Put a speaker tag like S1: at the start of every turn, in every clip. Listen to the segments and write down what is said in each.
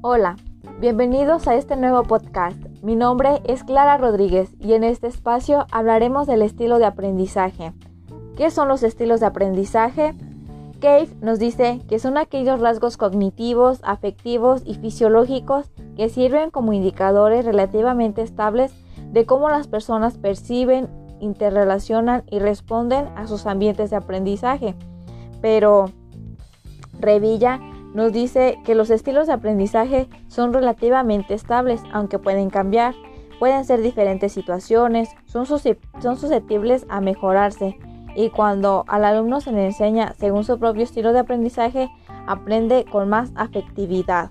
S1: Hola, bienvenidos a este nuevo podcast. Mi nombre es Clara Rodríguez y en este espacio hablaremos del estilo de aprendizaje. ¿Qué son los estilos de aprendizaje? Cave nos dice que son aquellos rasgos cognitivos, afectivos y fisiológicos que sirven como indicadores relativamente estables de cómo las personas perciben, interrelacionan y responden a sus ambientes de aprendizaje. Pero Revilla nos dice que los estilos de aprendizaje son relativamente estables, aunque pueden cambiar. Pueden ser diferentes situaciones, son, susceptibles a mejorarse y cuando al alumno se le enseña según su propio estilo de aprendizaje, aprende con más afectividad.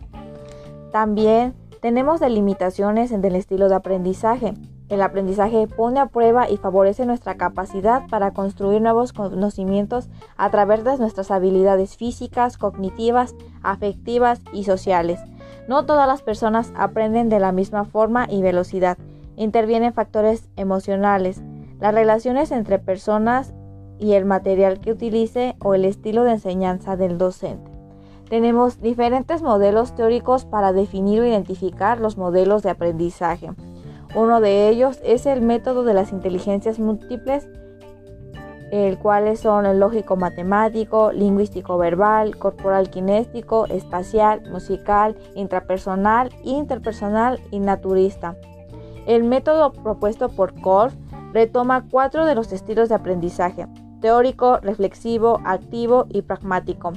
S1: También tenemos delimitaciones en el estilo de aprendizaje. El aprendizaje pone a prueba y favorece nuestra capacidad para construir nuevos conocimientos a través de nuestras habilidades físicas, cognitivas, afectivas y sociales. No todas las personas aprenden de la misma forma y velocidad. Intervienen factores emocionales, las relaciones entre personas y el material que utilice o el estilo de enseñanza del docente. Tenemos diferentes modelos teóricos para definir o identificar los modelos de aprendizaje. Uno de ellos es el método de las inteligencias múltiples, el cual son el lógico matemático, lingüístico verbal, corporal kinéstico, espacial, musical, intrapersonal, interpersonal y naturista. El método propuesto por Kolf retoma cuatro de los estilos de aprendizaje, teórico, reflexivo, activo y pragmático.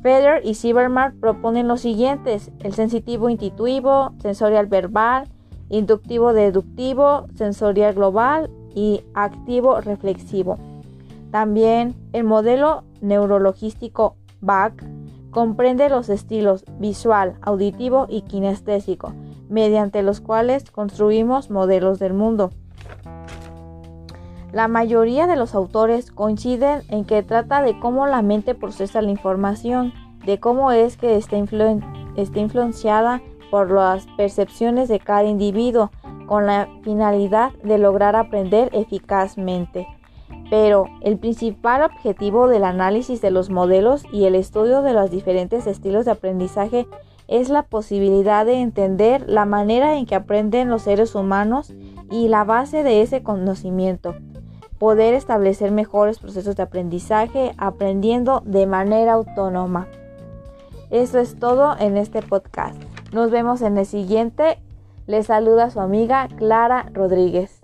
S1: Feder y Sieberman proponen los siguientes, el sensitivo intuitivo, sensorial verbal, inductivo deductivo, sensorial global y activo reflexivo. También el modelo neurologístico BAC comprende los estilos visual, auditivo y kinestésico, mediante los cuales construimos modelos del mundo. La mayoría de los autores coinciden en que trata de cómo la mente procesa la información, de cómo es que está, está influenciada por las percepciones de cada individuo con la finalidad de lograr aprender eficazmente. Pero el principal objetivo del análisis de los modelos y el estudio de los diferentes estilos de aprendizaje es la posibilidad de entender la manera en que aprenden los seres humanos y la base de ese conocimiento. Poder establecer mejores procesos de aprendizaje aprendiendo de manera autónoma. Eso es todo en este podcast. Nos vemos en el siguiente. Les saluda su amiga Clara Rodríguez.